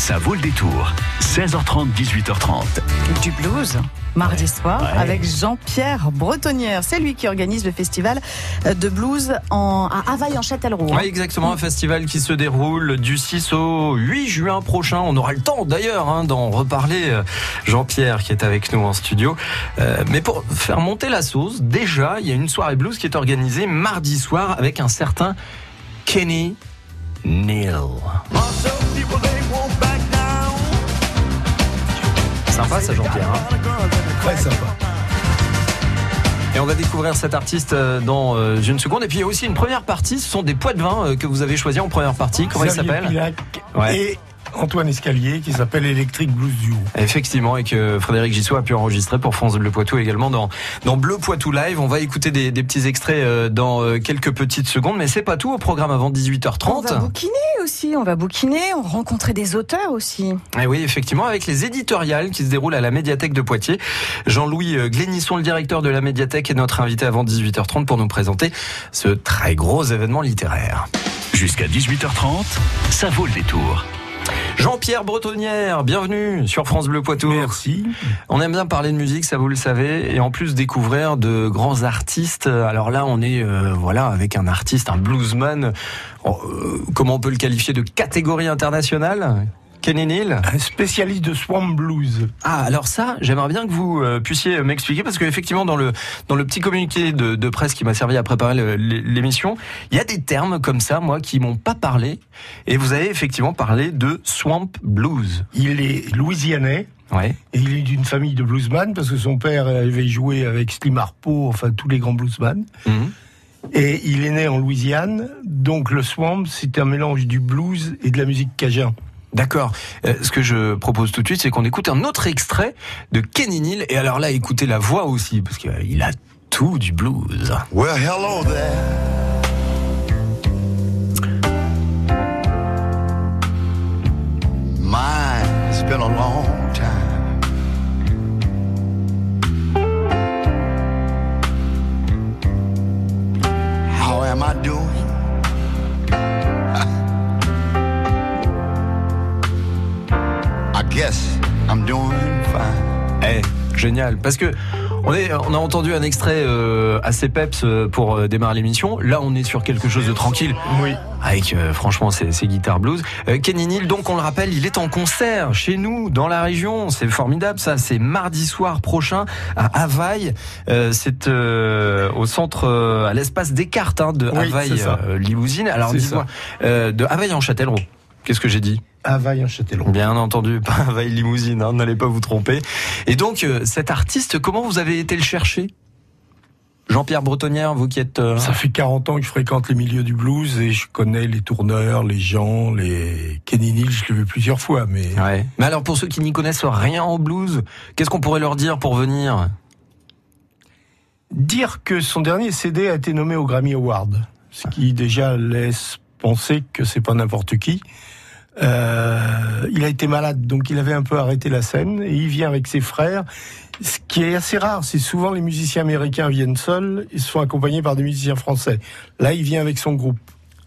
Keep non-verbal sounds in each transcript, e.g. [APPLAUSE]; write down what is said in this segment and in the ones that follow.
Ça vaut le détour. 16h30, 18h30. Du blues, mardi soir, Ouais. avec Jean-Pierre Bretonnière. C'est lui qui organise le festival de blues en, à Havaille en Châtellerault. hein. Oui, exactement, un festival qui se déroule du 6 au 8 juin prochain. On aura le temps d'ailleurs hein, d'en reparler. euh, Jean-Pierre qui est avec nous en studio. Euh, mais pour faire monter la sauce, déjà, il y a une soirée blues qui est organisée mardi soir avec un certain Kenny Neal. Sympa ça Jean-Pierre. hein Très sympa. Et on va découvrir cet artiste euh, dans euh, une seconde. Et puis il y a aussi une première partie, ce sont des poids de vin euh, que vous avez choisis en première partie. Comment il s'appelle? Ouais. Antoine Escalier qui s'appelle Electric Blues Duo. Effectivement, et que Frédéric Gissot a pu enregistrer pour France Bleu Poitou également dans, dans Bleu Poitou Live. On va écouter des, des petits extraits euh, dans euh, quelques petites secondes, mais c'est pas tout au programme avant On va 18h30. bouquiner aussi, on va bouquiner, on va rencontrer des auteurs aussi. Et oui, effectivement, avec les éditoriales qui se déroulent à la médiathèque de Poitiers. Jean-Louis euh, Glénisson, le directeur de la médiathèque, est notre invité avant 18h30 pour nous présenter ce très gros événement littéraire. Jusqu'à 18h30, ça vaut le détour. Jean-Pierre Bretonnière, bienvenue sur France Bleu Poitou. Merci. On aime bien parler de musique, ça vous le savez, et en plus découvrir de grands artistes. Alors là, on est euh, voilà avec un artiste, un bluesman. euh, comment on peut le qualifier de catégorie internationale? Kenny Neal. Un spécialiste de Swamp Blues. Ah, alors ça, j'aimerais bien que vous euh, puissiez m'expliquer parce qu'effectivement dans le dans le petit communiqué de, de presse qui m'a servi à préparer l'émission, il y a des termes comme ça, moi, qui m'ont pas parlé. Et vous avez effectivement parlé de swamp blues. Il est louisianais. Ouais. Et il est d'une famille de bluesman parce que son père avait joué avec Slim Harpo, enfin tous les grands bluesman. Mhm. Et il est né en Louisiane, donc le swamp c'est un mélange du blues et de la musique cajun. D'accord. Euh, ce que je propose tout de suite, c'est qu'on écoute un autre extrait de Kenny Neal. Et alors là, écoutez la voix aussi, parce qu'il a tout du blues. Well, hello there. It's been a long time. How am I doing? I'm doing fine. Eh, génial. Parce que on, est, on a entendu un extrait euh, assez peps euh, pour euh, démarrer l'émission. Là, on est sur quelque chose de tranquille. Oui. Avec euh, franchement ces, ces guitares blues. Kenny Neal, donc on le rappelle, il est en concert chez nous dans la région. C'est formidable, ça. C'est mardi soir prochain à Havaille. C'est au centre, à l'espace Descartes hein, de Oui, Havaille Limousine. Alors dis-moi, de Havaille en Châtellerault. Qu'est-ce que j'ai dit? Havaille en Châtellerault. Bien entendu, pas [LAUGHS] Havaille Limousine, hein, n'allez pas vous tromper. Et donc, euh, cet artiste, comment vous avez été le chercher? Jean-Pierre Bretonnière, vous qui êtes... euh, Ça fait 40 ans que je fréquente les milieux du blues et je connais les tourneurs, les gens, les Kenny Neal, je l'ai vu plusieurs fois, mais Ouais. Mais alors, pour ceux qui n'y connaissent rien au blues, qu'est-ce qu'on pourrait leur dire pour venir? Dire que son dernier CD a été nommé au Grammy Award, ce qui déjà laisse penser que c'est pas n'importe qui. Euh, il a été malade, donc il avait un peu arrêté la scène et il vient avec ses frères. Ce qui est assez rare, c'est souvent les musiciens américains viennent seuls, ils sont accompagnés par des musiciens français. Là, il vient avec son groupe.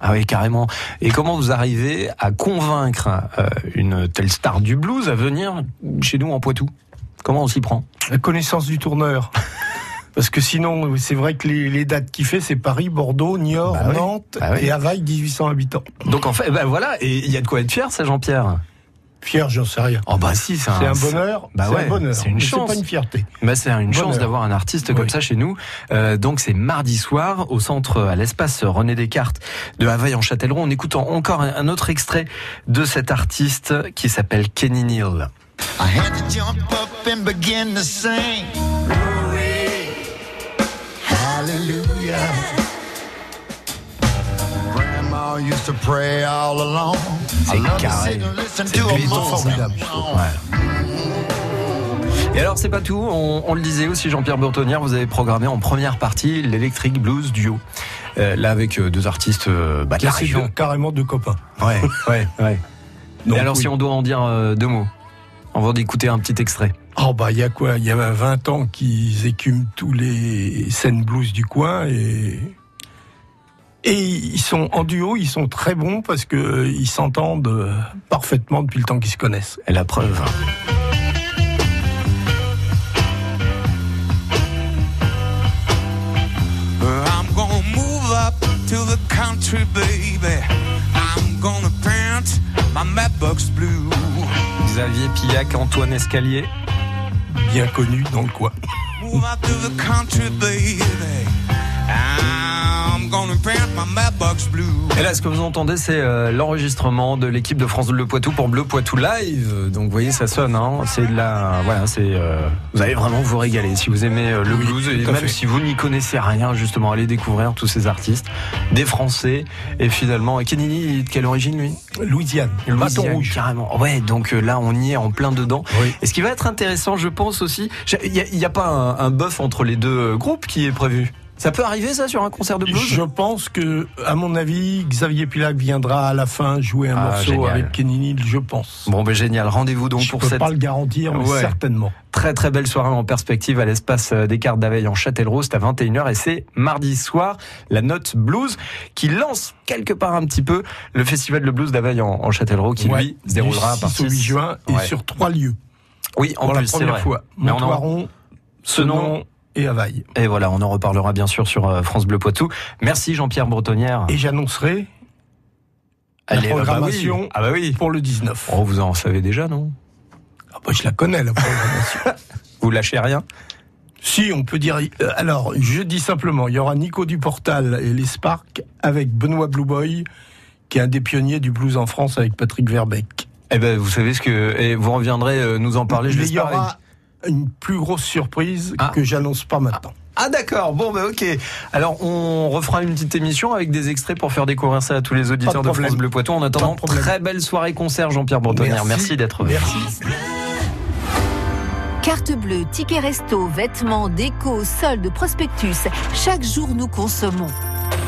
Ah oui, carrément. Et comment vous arrivez à convaincre euh, une telle star du blues à venir chez nous en Poitou? Comment on s'y prend? La connaissance du tourneur. [LAUGHS] Parce que sinon, c'est vrai que les, les dates qu'il fait, c'est Paris, Bordeaux, Niort, Bah oui. Nantes Bah et Havaille, 1800 habitants. Donc en fait, ben voilà, et il y a de quoi être fier, ça, Jean-Pierre? Fier, j'en sais rien. Oh bah si, c'est un, C'est un bonheur. Bah c'est ouais, un bonheur. c'est une mais chance. C'est pas une fierté. Bah, c'est une chance d'avoir un artiste comme Oui. ça chez nous. Euh, donc c'est mardi soir au centre, à l'espace René Descartes de Havaille en Châtellerault. On écoute en- encore un, un autre extrait de cet artiste qui s'appelle Kenny Neal. I had to jump up and begin to sing. Hallelujah. Grandma used to pray all along. C'est I love to carré. sit and listen C'est to a béton, moan. ça. Et alors c'est pas tout, on, on le disait aussi Jean-Pierre Burtonnière, vous avez programmé en première partie l'Electric Blues Duo. Euh, là avec euh, deux artistes euh, bah, de la Là, c'est région. de- carrément deux copains. Ouais, ouais, ouais. [LAUGHS] Donc, Et alors oui. si on doit en dire euh, deux mots, on va d'écouter un petit extrait. Oh bah il y a quoi? Il y a 20 ans qu'ils écument tous les scènes blues du coin et Et ils sont en duo, ils sont très bons parce que ils s'entendent euh, parfaitement depuis le temps qu'ils se connaissent. Et la preuve. I'm gonna move up to the country, baby. I'm gonna paint my Matchbox blue. Xavier Pillac, Antoine Escalier. Bien connus dans le coin. Et là, ce que vous entendez, c'est euh, l'enregistrement de l'équipe de France Bleu Poitou pour Bleu Poitou Live. Donc, vous voyez, ça sonne. Hein c'est de la, voilà, c'est. euh, vous allez vraiment vous régaler si vous aimez euh, le Oui, blues et même fait. si vous n'y connaissez rien, justement, allez découvrir tous ces artistes, des Français et finalement, Kenini, de quelle origine lui? Louisiane, le bâton Louisiane, rouge. Carrément. Ouais, donc euh, là, on y est en plein dedans. Oui. Et ce qui va être intéressant, je pense aussi, il n'y a, il y a pas un, un bœuf entre les deux groupes qui est prévu? Ça peut arriver ça sur un concert de blues Je pense que, à mon avis, Xavier Pilac viendra à la fin jouer un Ah, morceau génial. avec Kenny Neal, je pense. Bon, ben génial. Rendez-vous donc je pour peux cette pas le garantir, mais Ouais. certainement. très très belle soirée en perspective à l'espace euh, des cartes d'Aveille en Châtellerault. C'est à 21h et c'est mardi soir. La Note Blues qui lance quelque part un petit peu le festival de blues d'Aveille en, en Châtellerault qui Ouais, lui se déroulera à du 6 partir au 8 juin et Ouais. sur trois lieux. Oui, en pour plus, la c'est première vrai. fois. Mais on en- Montoiron, ce nom Senon et Availle. Et voilà, on en reparlera bien sûr sur euh, France Bleu Poitou. Merci Jean-Pierre Bretonnière. Et j'annoncerai la Allez, bah, programmation Ah bah oui. pour le 19. Oh, vous en savez déjà, non? Ah bah, je la connais, la programmation. [LAUGHS] Vous lâchez rien? Si, on peut dire. euh, alors, je dis simplement, il y aura Nico Duportal et les Sparks avec Benoît Blue Boy, qui est un des pionniers du blues en France avec Patrick Verbeck. Eh ben, vous savez ce que et vous reviendrez euh, nous en parler. Je Mais il y l'espère. aura une plus grosse surprise Ah. que j'annonce pas maintenant. Ah d'accord, bon bah ok. Alors on refera une petite émission avec des extraits pour faire découvrir ça à tous les auditeurs Pas de de. France Bleu Poitou. En attendant, très belle soirée concert Jean-Pierre Bretonnière. Merci, d'être venu. Merci. Carte bleue, ticket resto, vêtements, déco, soldes, prospectus. Chaque jour, nous consommons.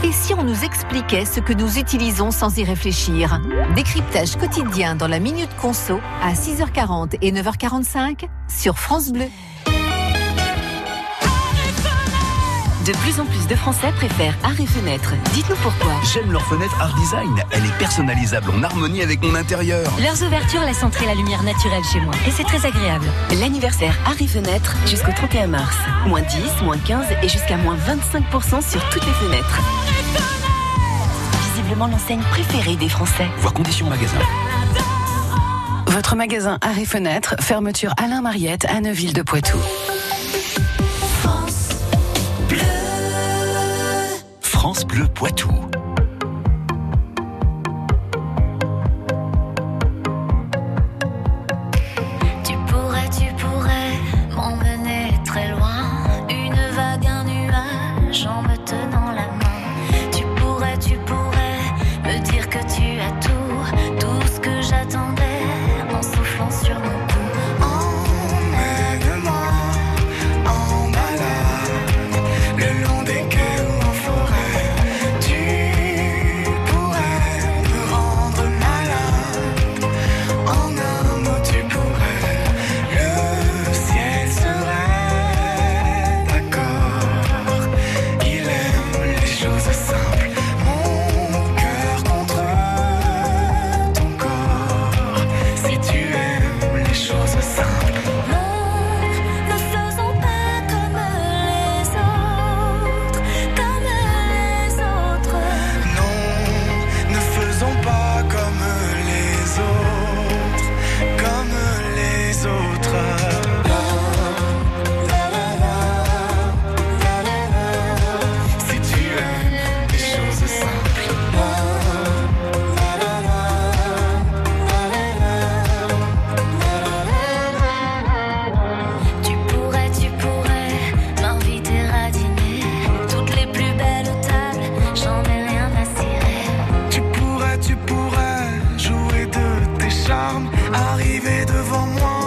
Et si on nous expliquait ce que nous utilisons sans y réfléchir Décryptage quotidien dans la Minute Conso à 6h40 et 9h45 sur France Bleu. De plus en plus de Français préfèrent Arrêt Fenêtre. Dites-nous pourquoi. J'aime leur fenêtre Art Design. Elle est personnalisable en harmonie avec mon intérieur. Leurs ouvertures laissent entrer la lumière naturelle chez moi et c'est très agréable. L'anniversaire Arrêt Fenêtre jusqu'au 31 mars. Moins 10, moins 15 et jusqu'à moins 25% sur toutes les fenêtres. Visiblement l'enseigne préférée des Français. Voir conditions magasin. Votre magasin Arrêt Fenêtre, fermeture Alain Mariette à Neuville de Poitou. Bleu Poitou. Charmes. Arriver devant moi,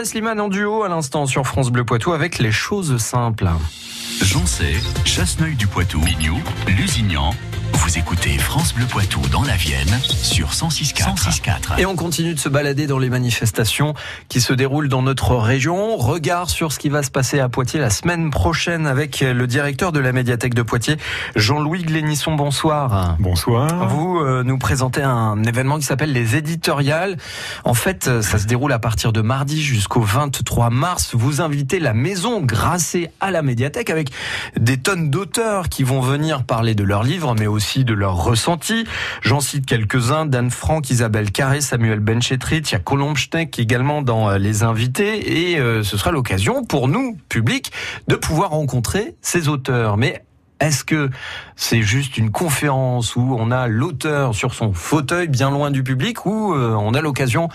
Et Slimane en duo à l'instant sur France Bleu Poitou avec les choses simples. J'en sais, Chasseneuil du Poitou, Bignou, Lusignan. Vous écoutez France Bleu Poitou dans la Vienne sur 106.4. 106.4. Et on continue de se balader dans les manifestations qui se déroulent dans notre région. Regard sur ce qui va se passer à Poitiers la semaine prochaine avec le directeur de la médiathèque de Poitiers, Jean-Louis Glénisson. Bonsoir. Bonsoir. Vous euh, nous présentez un événement qui s'appelle les éditoriales. En fait, euh, ça se déroule à partir de mardi jusqu'au 23 mars. Vous invitez la maison Grasset à la médiathèque avec des tonnes d'auteurs qui vont venir parler de leurs livres, mais aussi de leurs ressentis. J'en cite quelques-uns, Dan Franck, Isabelle Carré, Samuel Benchetrit, il y a également dans euh, les invités, et euh, ce sera l'occasion pour nous, public, de pouvoir rencontrer ces auteurs. Mais est-ce que c'est juste une conférence où on a l'auteur sur son fauteuil bien loin du public ou euh, on a l'occasion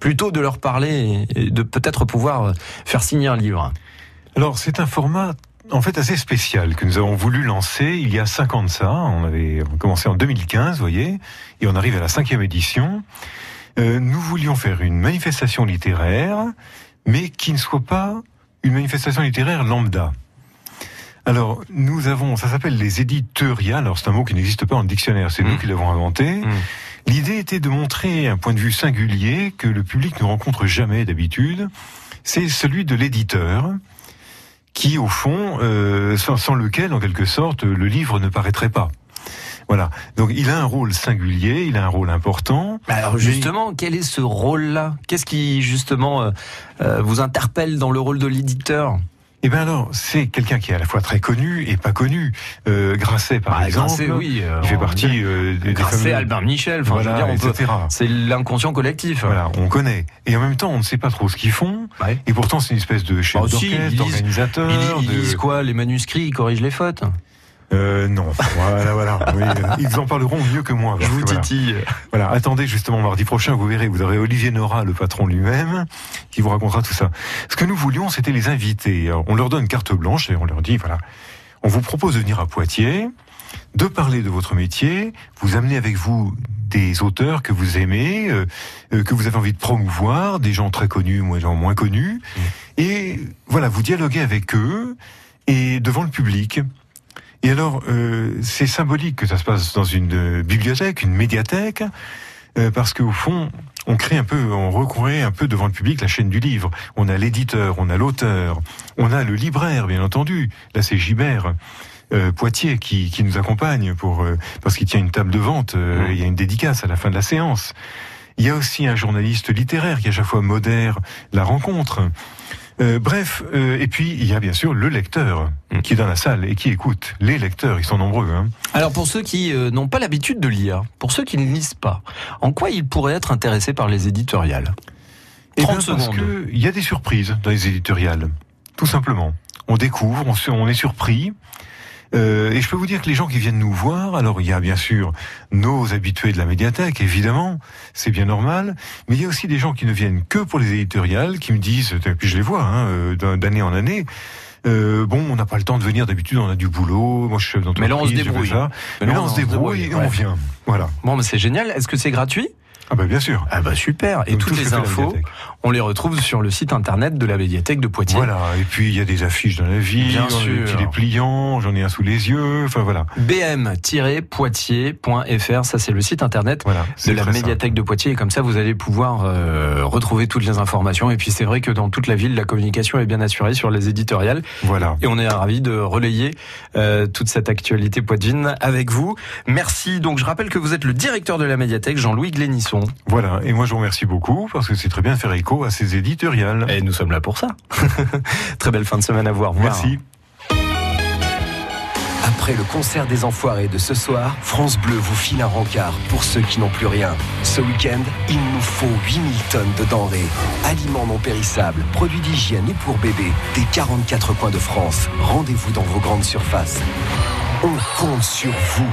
plutôt de leur parler et de peut-être pouvoir faire signer un livre? Alors c'est un format en fait assez spécial que nous avons voulu lancer il y a cinq ans de ça. On avait commencé en 2015, vous voyez, et on arrive à la cinquième édition. Euh, nous voulions faire une manifestation littéraire, mais qui ne soit pas une manifestation littéraire lambda. Alors, nous avons, ça s'appelle les éditoriales. Alors, c'est un mot qui n'existe pas le dictionnaire. C'est mmh. nous qui l'avons inventé. Mmh. L'idée était de montrer un point de vue singulier que le public ne rencontre jamais d'habitude. C'est celui de l'éditeur qui, au fond, euh, sans, sans, lequel, en quelque sorte, le livre ne paraîtrait pas. Voilà. Donc il a un rôle singulier, il a un rôle important. Alors justement, quel est ce rôle-là? Qu'est-ce qui justement euh, euh, vous interpelle dans le rôle de l'éditeur? Eh bien alors, c'est quelqu'un qui est à la fois très connu et pas connu. Euh, Grasset, par bah, exemple, Grasset, oui, euh, il fait partie euh, des, Grasset, fameux... Albert Michel, enfin, voilà, je veux dire, etc. C'est l'inconscient collectif. Voilà, on connaît. Et en même temps, on ne sait pas trop ce qu'ils font. Ouais. Et pourtant, c'est une espèce de chef bah, d'orchestre, d'organisateur. Ils, ils de... lisent quoi Les manuscrits, ils corrigent les fautes euh, non, voilà, voilà. Oui, ils en parleront mieux que moi. Je vous titille. Voilà, attendez justement mardi prochain, vous verrez, vous aurez Olivier Nora, le patron lui-même, qui vous racontera tout ça. Ce que nous voulions, c'était les inviter. On leur donne carte blanche et on leur dit, voilà, on vous propose de venir à Poitiers, de parler de votre métier, vous amenez avec vous des auteurs que vous aimez, euh, que vous avez envie de promouvoir, des gens très connus, des gens moins connus, mmh. et voilà, vous dialoguez avec eux et devant le public. Et alors, euh, c'est symbolique que ça se passe dans une euh, bibliothèque, une médiathèque, euh, parce qu'au fond, on crée un peu, on recourait un peu devant le public la chaîne du livre. On a l'éditeur, on a l'auteur, on a le libraire, bien entendu. Là, c'est Gibert. Euh, Poitiers qui, qui, nous accompagne pour euh, parce qu'il tient une table de vente. Euh, mmh. Il y a une dédicace à la fin de la séance. Il y a aussi un journaliste littéraire qui à chaque fois modère la rencontre. Euh, bref, euh, et puis il y a bien sûr le lecteur mmh. qui est dans la salle et qui écoute. Les lecteurs, ils sont nombreux. Hein. Alors pour ceux qui euh, n'ont pas l'habitude de lire, pour ceux qui ne lisent pas, en quoi ils pourraient être intéressés par les éditoriales? 30 eh bien, secondes. Parce qu'il y a des surprises dans les éditoriales, tout simplement. On découvre, on, se, on est surpris. Euh, et je peux vous dire que les gens qui viennent nous voir, alors il y a bien sûr nos habitués de la médiathèque, évidemment, c'est bien normal, mais il y a aussi des gens qui ne viennent que pour les éditoriales, qui me disent, et puis je les vois hein, d'année en année, euh, bon, on n'a pas le temps de venir d'habitude, on a du boulot. Moi, je suis. Mais là, on se débrouille. Mais, là, on, on se débrouille, et ouais. on vient. Voilà. Bon, mais c'est génial. Est-ce que c'est gratuit? Ah bah bien sûr. Ah bah super. Et Donc, toutes tout les infos. On les retrouve sur le site internet de la médiathèque de Poitiers. Voilà. Et puis il y a des affiches dans la ville, Bien sûr. des dépliants, j'en ai un sous les yeux. Enfin voilà. bm-poitiers.fr, ça c'est le site internet Voilà. de la médiathèque de Poitiers et comme ça vous allez pouvoir euh, retrouver toutes les informations et puis c'est vrai que dans toute la ville la communication est bien assurée sur les éditoriales. Voilà. et on est ravis de relayer euh, toute cette actualité poitevine avec vous. Merci. Donc je rappelle que vous êtes le directeur de la médiathèque Jean-Louis Glénisson Voilà. Et moi je vous remercie beaucoup parce que c'est très bien de faire écho à ces éditoriales. et nous sommes là pour ça. [LAUGHS] Très belle fin de semaine à vous. Au revoir. Merci. Après le concert des Enfoirés de ce soir, France Bleu vous file un rencard pour ceux qui n'ont plus rien. Ce week-end, il nous faut 8000 tonnes de denrées, aliments non périssables, produits d'hygiène et pour bébés, des 44 coins de France. Rendez-vous dans vos grandes surfaces. On compte sur vous.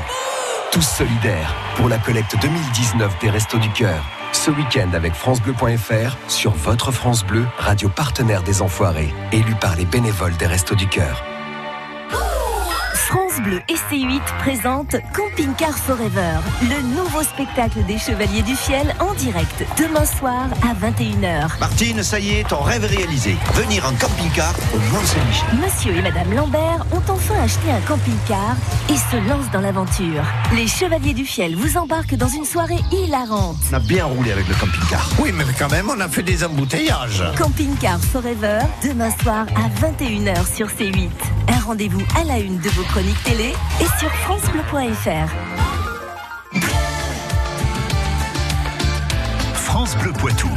Tous solidaires pour la collecte 2019 des Restos du Cœur. Ce week-end avec FranceBleu.fr sur votre France Bleu, radio partenaire des Enfoirés, élu par les bénévoles des Restos du Cœur. France Bleu et C8 présentent Camping Car Forever, le nouveau spectacle des Chevaliers du Fiel en direct demain soir à 21h. Martine, ça y est, ton rêve est réalisé. Venir en camping-car au Mont-Saint-Michel. Monsieur et Madame Lambert ont enfin acheté un camping-car et se lancent dans l'aventure. Les Chevaliers du Fiel vous embarquent dans une soirée hilarante. On a bien roulé avec le camping-car. Oui, mais quand même, on a fait des embouteillages. Camping Car Forever, demain soir à 21h sur C8. Rendez-vous à la une de vos chroniques télé et sur FranceBleu.fr. France Bleu Poitou.